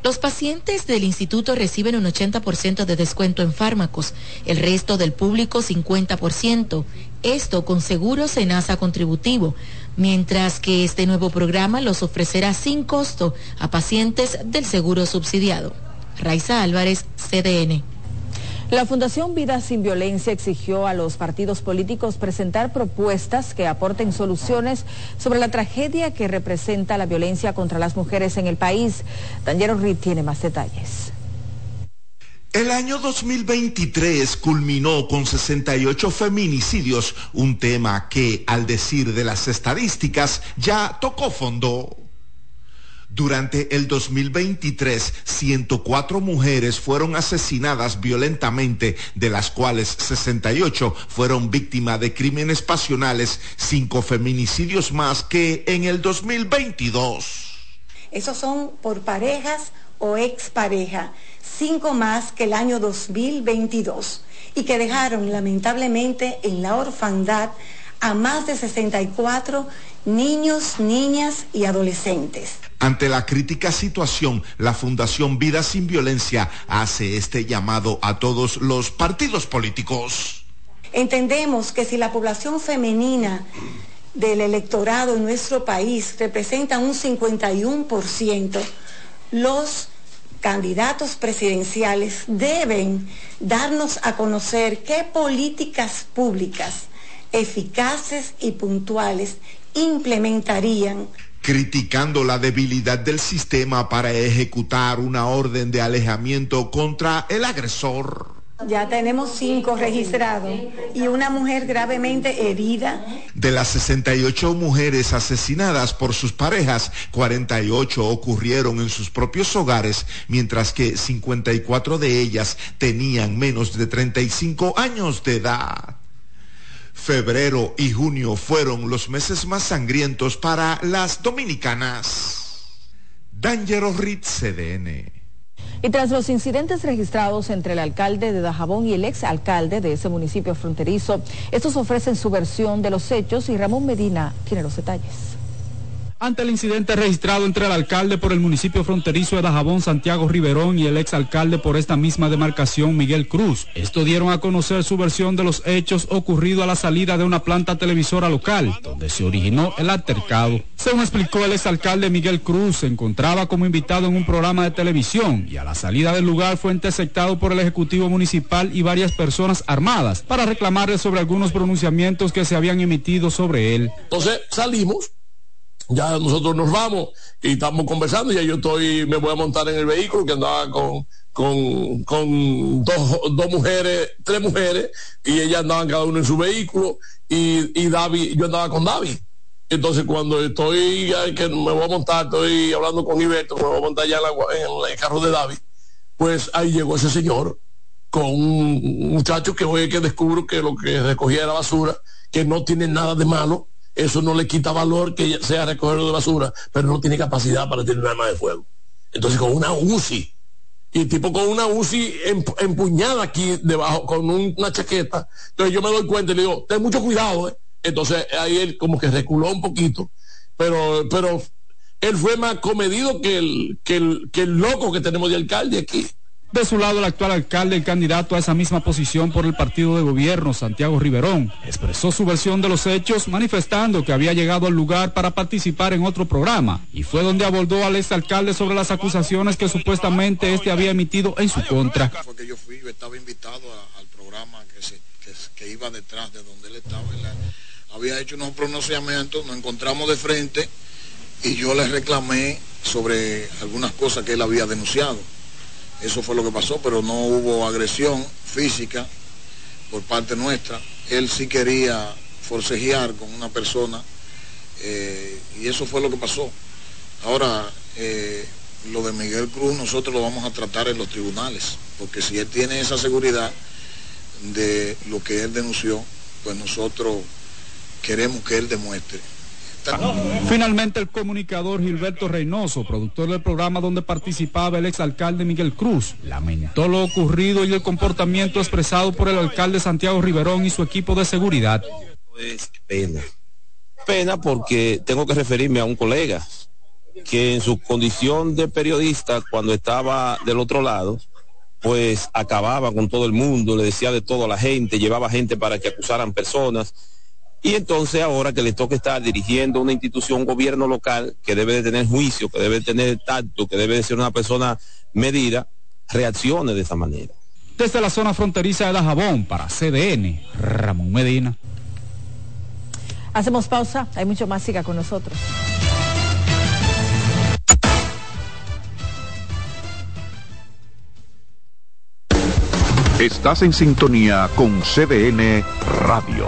Los pacientes del instituto reciben un 80% de descuento en fármacos, el resto del público 50%, esto con seguro Senasa contributivo, mientras que este nuevo programa los ofrecerá sin costo a pacientes del seguro subsidiado. Raiza Álvarez, CDN. La Fundación Vida Sin Violencia exigió a los partidos políticos presentar propuestas que aporten soluciones sobre la tragedia que representa la violencia contra las mujeres en el país. Daniel Reed tiene más detalles. El año 2023 culminó con 68 feminicidios, un tema que, al decir de las estadísticas, ya tocó fondo. Durante el 2023, 104 mujeres fueron asesinadas violentamente, de las cuales 68 fueron víctimas de crímenes pasionales, cinco feminicidios más que en el 2022. Esos son por parejas o expareja, cinco más que el año 2022 y que dejaron lamentablemente en la orfandad a más de 64 niños, niñas y adolescentes. Ante la crítica situación, la Fundación Vida Sin Violencia hace este llamado a todos los partidos políticos. Entendemos que si la población femenina del electorado en nuestro país representa un 51%, los candidatos presidenciales deben darnos a conocer qué políticas públicas eficaces y puntuales implementarían criticando la debilidad del sistema para ejecutar una orden de alejamiento contra el agresor. Ya tenemos cinco registrados y una mujer gravemente herida. De las 68 mujeres asesinadas por sus parejas, 48 ocurrieron en sus propios hogares, mientras que 54 de ellas tenían menos de 35 años de edad. Febrero y junio fueron los meses más sangrientos para las dominicanas. Dangerous Ritz CDN. Y tras los incidentes registrados entre el alcalde de Dajabón y el ex alcalde de ese municipio fronterizo, estos ofrecen su versión de los hechos y Ramón Medina tiene los detalles ante el incidente registrado entre el alcalde por el municipio fronterizo de Dajabón, Santiago Riverón, y el exalcalde por esta misma demarcación, Miguel Cruz. Esto dieron a conocer su versión de los hechos ocurridos a la salida de una planta televisora local, donde se originó el altercado. Según explicó el exalcalde Miguel Cruz, se encontraba como invitado en un programa de televisión y a la salida del lugar fue interceptado por el Ejecutivo Municipal y varias personas armadas para reclamarle sobre algunos pronunciamientos que se habían emitido sobre él. Entonces salimos ya nosotros nos vamos y estamos conversando, ya yo estoy, me voy a montar en el vehículo que andaba con, con, con dos, dos, mujeres, tres mujeres, y ellas andaban cada uno en su vehículo, y, y David, yo andaba con David. Entonces cuando estoy, que me voy a montar, estoy hablando con Iberto, me voy a montar ya en, el carro de David, pues ahí llegó ese señor con un muchacho que hoy que descubro que lo que recogía era basura, que no tiene nada de malo, eso no le quita valor que sea recogedor de basura, pero no tiene capacidad para tener un arma de fuego. Entonces con una UCI, y tipo con una UCI empuñada aquí debajo, con una chaqueta, entonces yo me doy cuenta y le digo, ten mucho cuidado, ¿eh? Entonces ahí él como que reculó un poquito, pero, pero él fue más comedido el, que el, que el loco que tenemos de alcalde aquí. De su lado, el actual alcalde y candidato a esa misma posición por el partido de gobierno, Santiago Riverón, expresó su versión de los hechos manifestando que había llegado al lugar para participar en otro programa y fue donde abordó al exalcalde sobre las acusaciones que supuestamente este había emitido en su contra. que yo fui, estaba invitado al programa que, iba detrás de donde él estaba. había hecho unos pronunciamientos, nos encontramos de frente y yo le reclamé sobre algunas cosas que él había denunciado eso fue lo que pasó, pero no hubo agresión física por parte nuestra. Él sí quería forcejear con una persona eh, y eso fue lo que pasó. Ahora, eh, lo de Miguel Cruz nosotros lo vamos a tratar en los tribunales, porque si él tiene esa seguridad de lo que él denunció, pues nosotros queremos que él demuestre Finalmente, el comunicador Gilberto Reynoso, productor del programa donde participaba el exalcalde Miguel Cruz, lamentó lo ocurrido y el comportamiento expresado por el alcalde Santiago Riverón y su equipo de seguridad. Pena. Pena porque tengo que referirme a un colega que en su condición de periodista, cuando estaba del otro lado, pues acababa con todo el mundo, le decía de todo a la gente, llevaba gente para que acusaran personas. Y entonces ahora que le toca estar dirigiendo una institución, un gobierno local, que debe de tener juicio, que debe de tener tacto, que debe de ser una persona medida, reaccione de esa manera. Desde la zona fronteriza de Dajabón para CDN, Ramón Medina. Hacemos pausa, hay mucho más, siga con nosotros. Estás en sintonía con CDN Radio.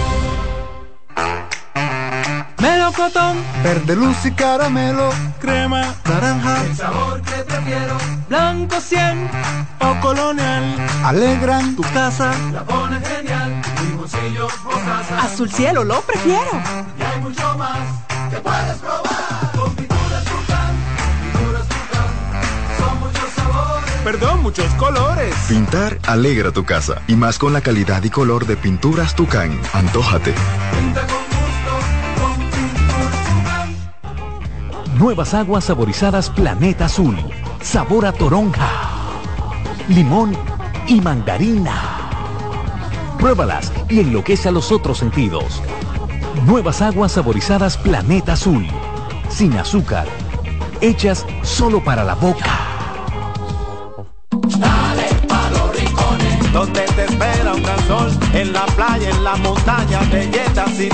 Melocotón, verde luz y caramelo, crema, naranja, el sabor que prefiero, blanco 100 o colonial, alegran tu casa, la pone genial, limoncillo o azul cielo lo prefiero, y hay mucho más que puedes probar, con pinturas Tucán, pinturas Tucán, son muchos sabores, perdón, muchos colores. Pintar alegra tu casa, y más con la calidad y color de pinturas Tucán, antójate. Pinta con Nuevas aguas saborizadas Planeta Azul. Sabor a toronja, limón y mandarina. Pruébalas y enloquece a los otros sentidos. Nuevas aguas saborizadas Planeta Azul. Sin azúcar. Hechas solo para la boca. Dale los rincones. Te espera un gran sol. En la playa, en la montaña.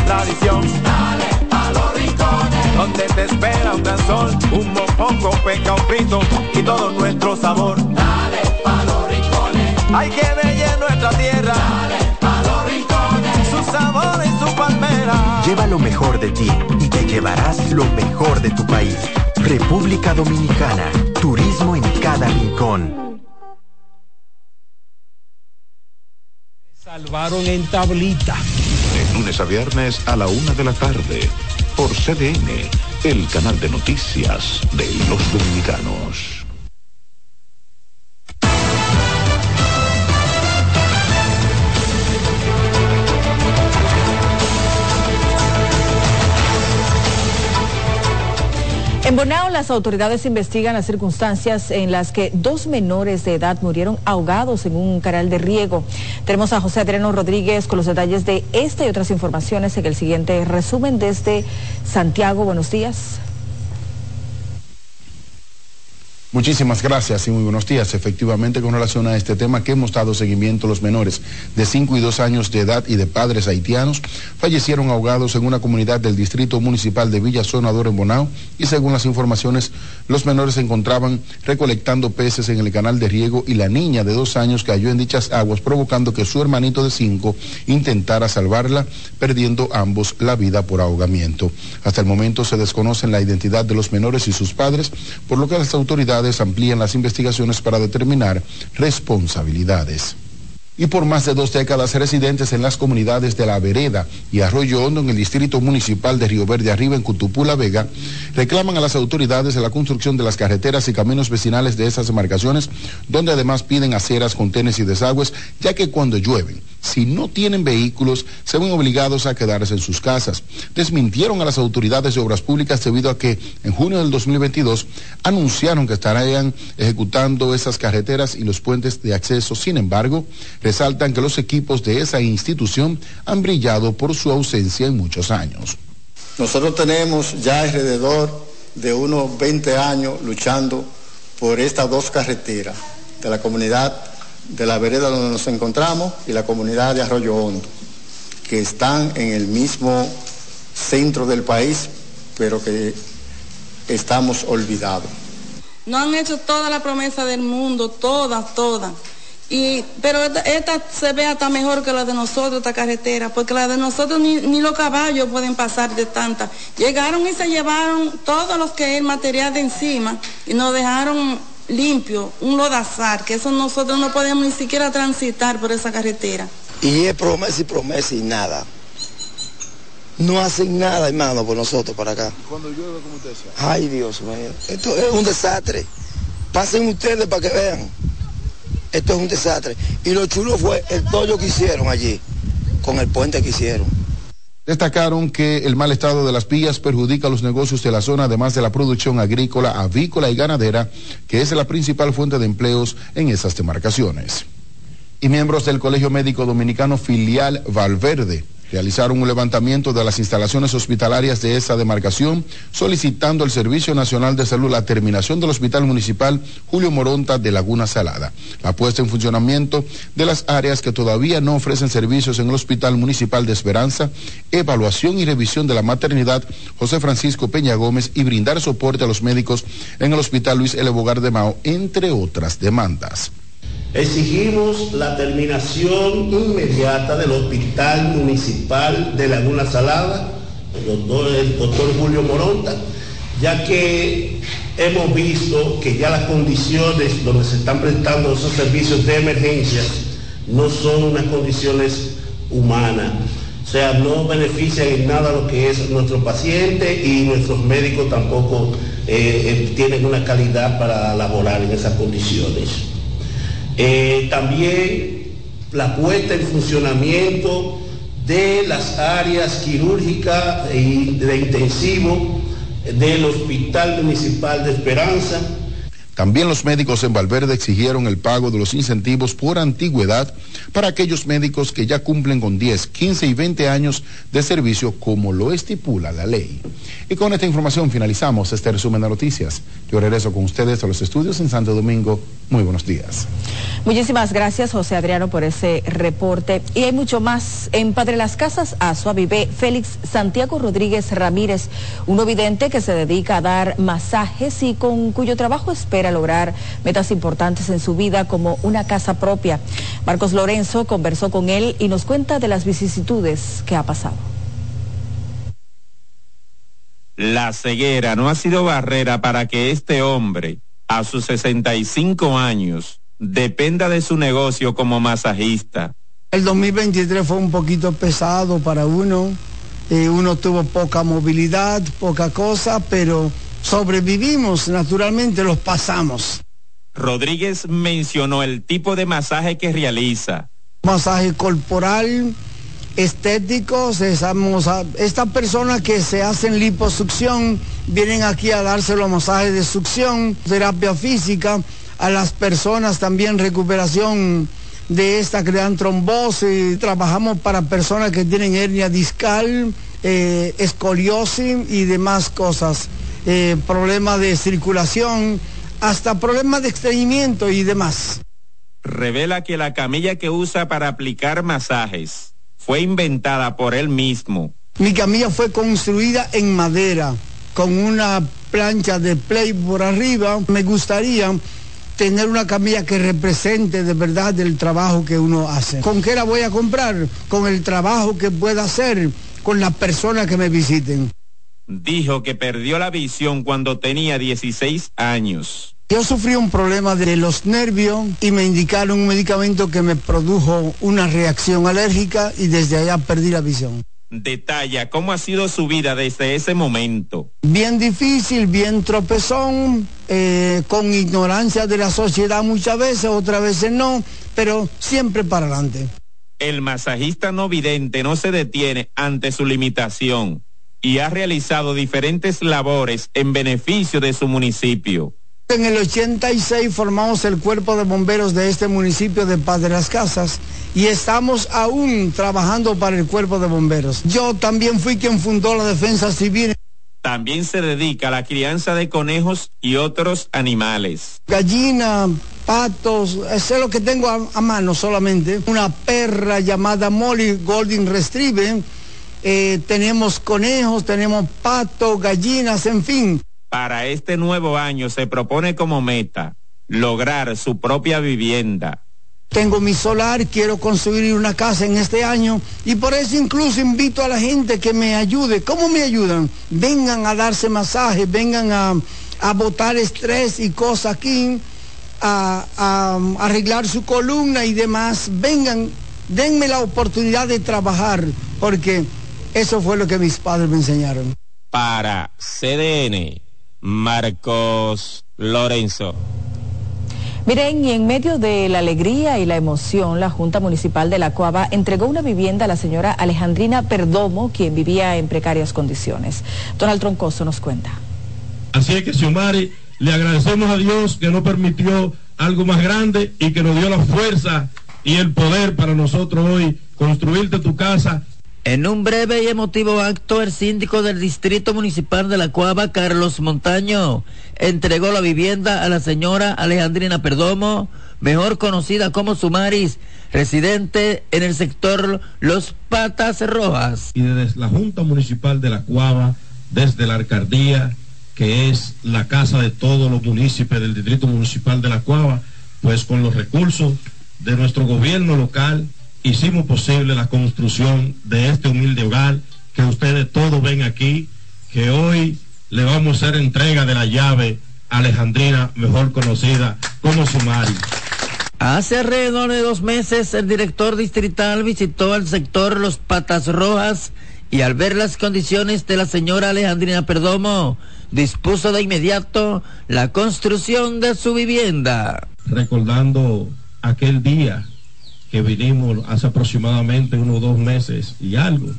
Tradición. Dale los rincones donde te espera un gran sol, un mopongo, peca, un frito y todo nuestro sabor. Dale pa' los rincones. Hay que bella nuestra tierra. Dale pa' los rincones. Su sabor y su palmera. Lleva lo mejor de ti y te llevarás lo mejor de tu país. República Dominicana. Turismo en cada rincón. Salvaron en tablita. De lunes a viernes a la una de la tarde por CDN, el canal de noticias de los dominicanos. En Bonao las autoridades investigan las circunstancias en las que dos menores de edad murieron ahogados en un canal de riego. Tenemos a José Adriano Rodríguez con los detalles de esta y otras informaciones en el siguiente resumen desde Santiago. Buenos días. Muchísimas gracias y muy buenos días. Efectivamente, con relación a este tema que hemos dado seguimiento, los menores de 5 y 2 años de edad y de padres haitianos fallecieron ahogados en una comunidad del distrito municipal de Villa Sonador en Bonao y según las informaciones, los menores se encontraban recolectando peces en el canal de riego y la niña de 2 años cayó en dichas aguas provocando que su hermanito de 5 intentara salvarla, perdiendo ambos la vida por ahogamiento. Hasta el momento se desconocen la identidad de los menores y sus padres, por lo que las autoridades amplían las investigaciones para determinar responsabilidades. Y por más de dos décadas residentes en las comunidades de La Vereda y Arroyo Hondo en el distrito municipal de Río Verde Arriba en Cutupú, La Vega, reclaman a las autoridades la construcción de las carreteras y caminos vecinales de esas demarcaciones, donde además piden aceras, contenes y desagües, ya que cuando llueven, si no tienen vehículos, se ven obligados a quedarse en sus casas. Desmintieron a las autoridades de obras públicas debido a que en junio del 2022 anunciaron que estarían ejecutando esas carreteras y los puentes de acceso. Sin embargo, resaltan que los equipos de esa institución han brillado por su ausencia en muchos años. Nosotros tenemos ya alrededor de unos 20 años luchando por estas dos carreteras de la comunidad de la vereda donde nos encontramos y la comunidad de Arroyo Hondo, que están en el mismo centro del país, pero que estamos olvidados. No han hecho toda la promesa del mundo, todas, todas y, pero esta, se ve hasta mejor que la de nosotros, esta carretera, porque la de nosotros ni, los caballos pueden pasar de tanta. Llegaron y se llevaron todos los que es el material de encima y nos dejaron limpio, un lodazar, que eso nosotros no podemos ni siquiera transitar por esa carretera. Y es promesa y promesa y nada. no hacen nada, hermano, por nosotros para acá. Cuando llueve, como usted dice. Ay, Dios mío, esto es un desastre. Pasen ustedes para que vean. Esto es un desastre. Y lo chulo fue el tollo que hicieron allí, con el puente que hicieron. Destacaron que el mal estado de las vías perjudica los negocios de la zona, además de la producción agrícola, avícola y ganadera, que es la principal fuente de empleos en esas demarcaciones. Y miembros del Colegio Médico Dominicano Filial Valverde realizaron un levantamiento de las instalaciones hospitalarias de esa demarcación, solicitando al Servicio Nacional de Salud la terminación del Hospital Municipal Julio Moronta de Laguna Salada, la puesta en funcionamiento de las áreas que todavía no ofrecen servicios en el Hospital Municipal de Esperanza, evaluación y revisión de la maternidad José Francisco Peña Gómez y brindar soporte a los médicos en el Hospital Luis L. Bogar de Mao, entre otras demandas. Exigimos la terminación inmediata del Hospital Municipal de Laguna Salada, el doctor, el doctor Julio Moronta, ya que hemos visto que ya las condiciones donde se están prestando esos servicios de emergencia no son unas condiciones humanas. O sea, no benefician en nada lo que es nuestro paciente y nuestros médicos tampoco eh, eh, tienen una calidad para laborar en esas condiciones. Eh, también la puesta en funcionamiento de las áreas quirúrgicas y de intensivo del Hospital Municipal de Esperanza. También los médicos en Valverde exigieron el pago de los incentivos por antigüedad para aquellos médicos que ya cumplen con 10, 15 y 20 años de servicio como lo estipula la ley. Y con esta información finalizamos este resumen de noticias. Yo regreso con ustedes a los estudios en Santo Domingo. Muy buenos días. Muchísimas gracias, José Adriano, por ese reporte. Y hay mucho más. En Padre Las Casas, Azua vive Félix Santiago Rodríguez Ramírez, un vidente que se dedica a dar masajes y con cuyo trabajo espera lograr metas importantes en su vida como una casa propia. Marcos Lorenzo conversó con él y nos cuenta de las vicisitudes que ha pasado. La ceguera no ha sido barrera para que este hombre, a sus 65 años, dependa de su negocio como masajista. El 2023 fue un poquito pesado para uno. Eh, uno tuvo poca movilidad, poca cosa, pero sobrevivimos, naturalmente los pasamos. Rodríguez mencionó el tipo de masaje que realiza. Masaje corporal, estéticos, estamos a- estas personas que se hacen liposucción vienen aquí a darse los masajes de succión, terapia física, a las personas también recuperación de esta que dan trombosis, trabajamos para personas que tienen hernia discal, eh, escoliosis y demás cosas, eh, problemas de circulación, hasta problemas de estreñimiento y demás. Revela que la camilla que usa para aplicar masajes fue inventada por él mismo. Mi camilla fue construida en madera, con una plancha de play por arriba. Me gustaría tener una camilla que represente de verdad el trabajo que uno hace. ¿Con qué la voy a comprar? Con el trabajo que pueda hacer con las personas que me visiten. Dijo que perdió la visión cuando tenía 16 años. Yo sufrí un problema de los nervios y me indicaron un medicamento que me produjo una reacción alérgica y desde allá perdí la visión. Detalla cómo ha sido su vida desde ese momento. bien difícil, bien tropezón, eh, con ignorancia de la sociedad muchas veces, otras veces no, pero siempre para adelante. El masajista no vidente no se detiene ante su limitación y ha realizado diferentes labores en beneficio de su municipio. En el 86 formamos el cuerpo de bomberos de este municipio de Padre Las Casas y estamos aún trabajando para el cuerpo de bomberos. Yo también fui quien fundó la defensa civil. También se dedica a la crianza de conejos y otros animales. Gallina, patos, eso es lo que tengo a, a mano solamente. Una perra llamada Molly Golden Retriever. Eh, tenemos conejos, tenemos patos, gallinas, en fin. Para este nuevo año se propone como meta lograr su propia vivienda. Tengo mi solar, quiero construir una casa en este año y por eso incluso invito a la gente que me ayude. ¿Cómo me ayudan? Vengan a darse masaje, vengan a, a botar estrés y cosas aquí, a, a arreglar su columna y demás. Vengan, denme la oportunidad de trabajar porque Eso fue lo que mis padres me enseñaron. Para CDN, Marcos Lorenzo. Miren, y en medio de la alegría y la emoción, la Junta Municipal de La Cuava entregó una vivienda a la señora Alejandrina Perdomo, quien vivía en precarias condiciones. Donald Troncoso nos cuenta. Así es que, Xiomari, le agradecemos a Dios que nos permitió algo más grande y que nos dio la fuerza y el poder para nosotros hoy construirte tu casa en un breve y emotivo acto, el síndico del Distrito Municipal de La Cuava, Carlos Montaño, entregó la vivienda a la señora Alejandrina Perdomo, mejor conocida como Sumaris, residente en el sector Los Patas Rojas. Y desde la Junta Municipal de La Cuava, desde la alcaldía, que es la casa de todos los municipios del Distrito Municipal de La Cuava, pues con los recursos de nuestro gobierno local, hicimos posible la construcción de este humilde hogar, que ustedes todos ven aquí, que hoy le vamos a hacer entrega de la llave a Alejandrina, mejor conocida como Sumari. Hace alrededor de dos meses el director distrital visitó al sector Los Patas Rojas y al ver las condiciones de la señora Alejandrina Perdomo, dispuso de inmediato la construcción de su vivienda. Recordando aquel día que vinimos hace aproximadamente unos dos meses y algo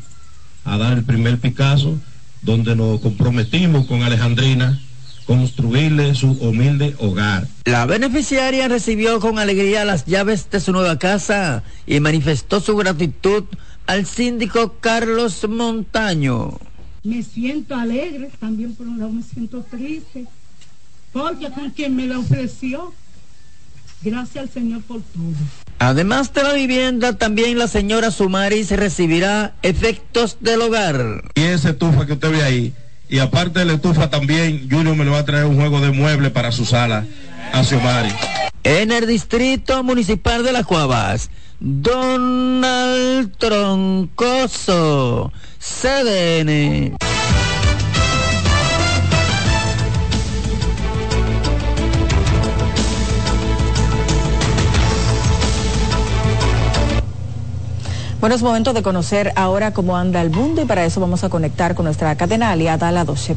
a dar el primer Picasso, donde nos comprometimos con Alejandrina construirle su humilde hogar. La beneficiaria recibió con alegría las llaves de su nueva casa y manifestó su gratitud al síndico Carlos Montaño. Me siento alegre, también por un lado me siento triste, porque con quien me la ofreció, gracias al Señor por todo. Además de la vivienda, también la señora Sumaris recibirá efectos del hogar. Y esa estufa que usted ve ahí, y aparte de la estufa también, Junior me lo va a traer un juego de muebles para su sala a Sumaris. En el distrito municipal de Las Cuevas, Donald Troncoso, CDN. Bueno, es momento de conocer ahora cómo anda el mundo y para eso vamos a conectar con nuestra cadena aliada, la Deutsche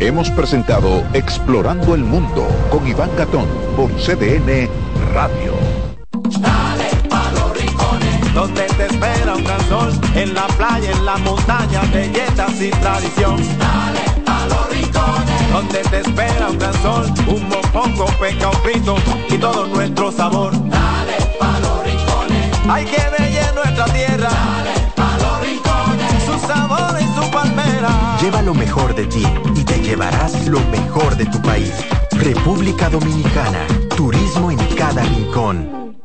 Hemos presentado Explorando el Mundo con Iván Gatón por CDN Radio. Dale pa los rincones, donde te espera un gran sol, en la playa, en la montaña, belletas y tradición. Dale a los rincones, donde te espera un gran sol, un mopongo, peca, un frito y todo nuestro sabor. Dale a los rincones, hay que bella Lleva lo mejor de ti y te llevarás lo mejor de tu país. República Dominicana. Turismo en cada rincón.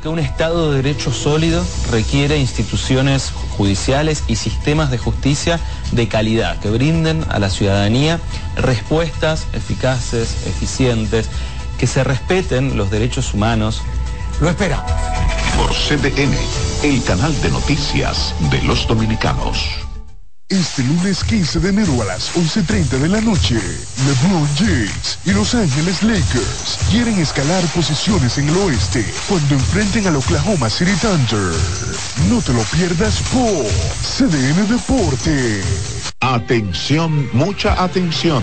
que un Estado de Derecho sólido requiere instituciones judiciales y sistemas de justicia de calidad que brinden a la ciudadanía respuestas eficaces, eficientes, que se respeten los derechos humanos. Lo espera. Por CDN, el canal de noticias de los dominicanos. Este lunes 15 de enero a las 11.30 de la noche, LeBron James y Los Ángeles Lakers quieren escalar posiciones en el oeste cuando enfrenten al Oklahoma City Thunder. No te lo pierdas por CDN Deporte. Atención, mucha atención.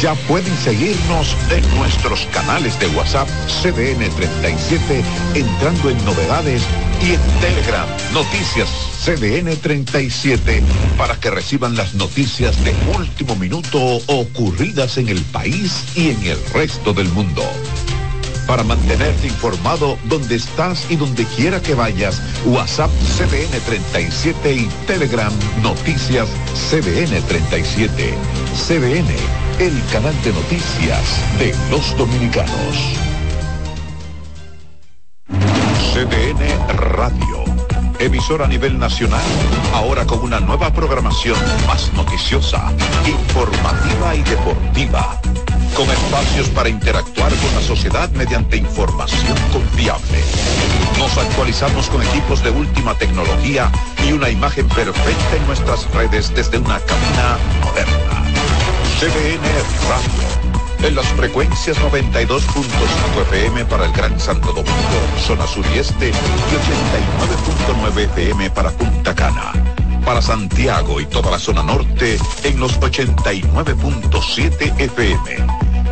Ya pueden seguirnos en nuestros canales de WhatsApp CDN 37 entrando en novedades y en Telegram Noticias CDN 37 para que reciban las noticias de último minuto ocurridas en el país y en el resto del mundo. Para mantenerte informado donde estás y donde quiera que vayas, WhatsApp CDN 37 y Telegram Noticias CDN 37. CDN, el canal de noticias de los dominicanos. CDN Radio. Emisora a nivel nacional, ahora con una nueva programación más noticiosa, informativa y deportiva. Con espacios para interactuar con la sociedad mediante información confiable. Nos actualizamos con equipos de última tecnología y una imagen perfecta en nuestras redes desde una cabina moderna. CBN Radio en las frecuencias 92.5 FM para el Gran Santo Domingo, zona sur y este, y 89.9 FM para Punta Cana. Para Santiago y toda la zona norte en los 89.7 FM.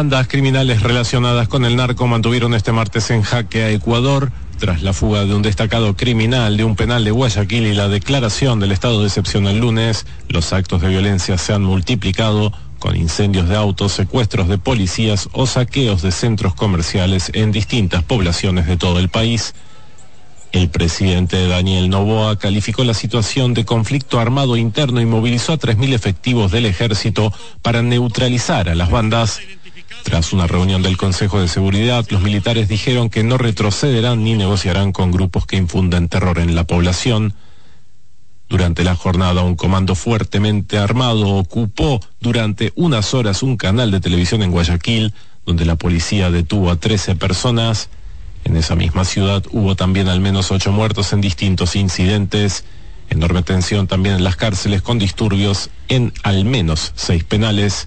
Bandas criminales relacionadas con el narco mantuvieron este martes en jaque a Ecuador tras la fuga de un destacado criminal de un penal de Guayaquil y la declaración del estado de excepción el lunes, los actos de violencia se han multiplicado con incendios de autos, secuestros de policías o saqueos de centros comerciales en distintas poblaciones de todo el país. El presidente Daniel Novoa calificó la situación de conflicto armado interno y movilizó a 3.000 efectivos del ejército para neutralizar a las bandas. Tras una reunión del Consejo de Seguridad, los militares dijeron que no retrocederán ni negociarán con grupos que infunden terror en la población. Durante la jornada, un comando fuertemente armado ocupó durante unas horas un canal de televisión en Guayaquil, donde la policía detuvo a 13 personas. En esa misma ciudad hubo también al menos ocho muertos en distintos incidentes. Enorme tensión también en las cárceles con disturbios en al menos seis penales.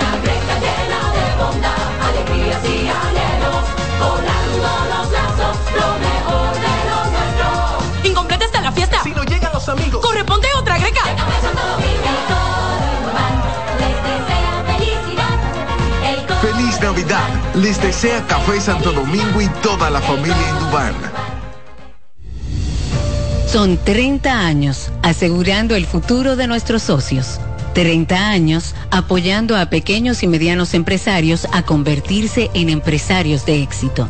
Está la fiesta. Si no llegan los amigos, Corresponde otra greca. Feliz Navidad. Les desea Café Santo Domingo y toda la familia Indubán. Son 30 años asegurando el futuro de nuestros socios. 30 años apoyando a pequeños y medianos empresarios a convertirse en empresarios de éxito.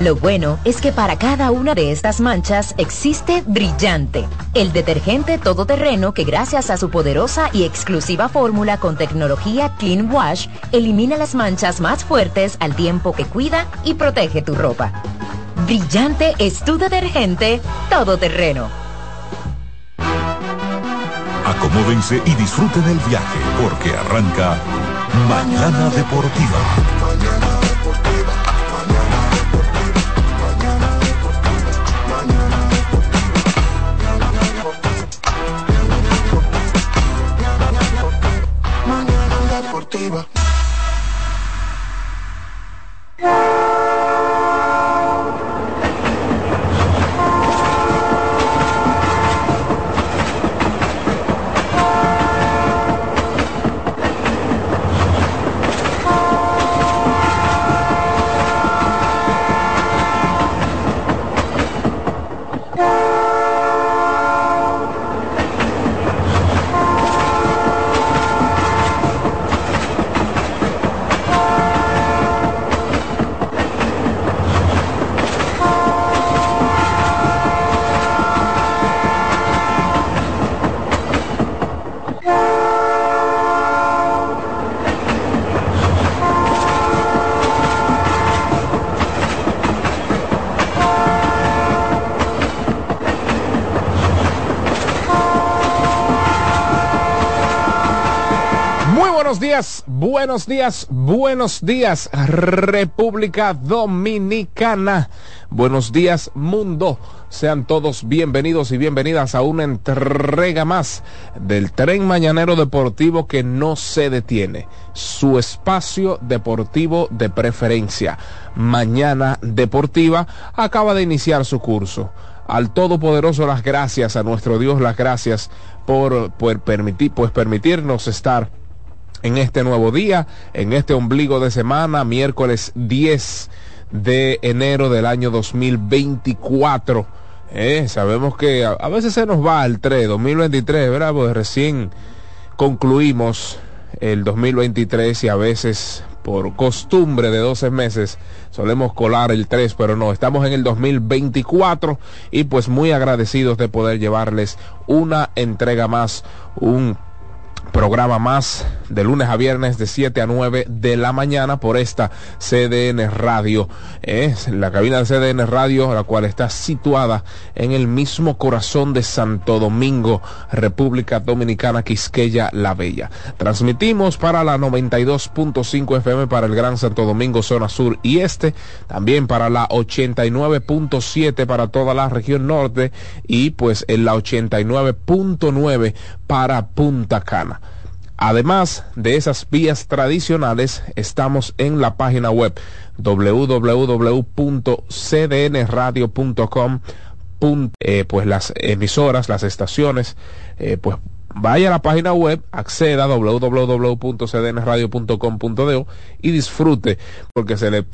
Lo bueno es que para cada una de estas manchas existe Brillante, el detergente todoterreno que gracias a su poderosa y exclusiva fórmula con tecnología Clean Wash elimina las manchas más fuertes al tiempo que cuida y protege tu ropa. Brillante es tu detergente todoterreno. Acomódense y disfruten el viaje porque arranca Mañana Deportiva. Deportiva. Muy buenos días, buenos días, República Dominicana. Buenos días, mundo. Sean todos bienvenidos y bienvenidas a una entrega más del tren mañanero deportivo que no se detiene. Su espacio deportivo de preferencia. Mañana Deportiva acaba de iniciar su curso. Al Todopoderoso las gracias, a nuestro Dios las gracias por, por permitir, pues permitirnos estar en este nuevo día, en este ombligo de semana, miércoles 10 de enero del año 2024. Eh, sabemos que a, a veces se nos va el 3, 2023, ¿verdad? Pues recién concluimos el 2023 y a veces por costumbre de 12 meses solemos colar el 3, pero no, estamos en el 2024 y pues muy agradecidos de poder llevarles una entrega más, un programa más de lunes a viernes de 7 a 9 de la mañana por esta CDN Radio. Es la cabina de CDN Radio, la cual está situada en el mismo corazón de Santo Domingo, República Dominicana, Quisqueya, La Bella. Transmitimos para la 92.5 FM para el Gran Santo Domingo, zona sur y este, también para la 89.7 para toda la región norte y pues en la 89.9 para Punta Cana. Además de esas vías tradicionales, estamos en la página web www.cdnradio.com. Eh, pues las emisoras, las estaciones, eh, pues vaya a la página web, acceda a www.cdnradio.com.do y disfrute porque se le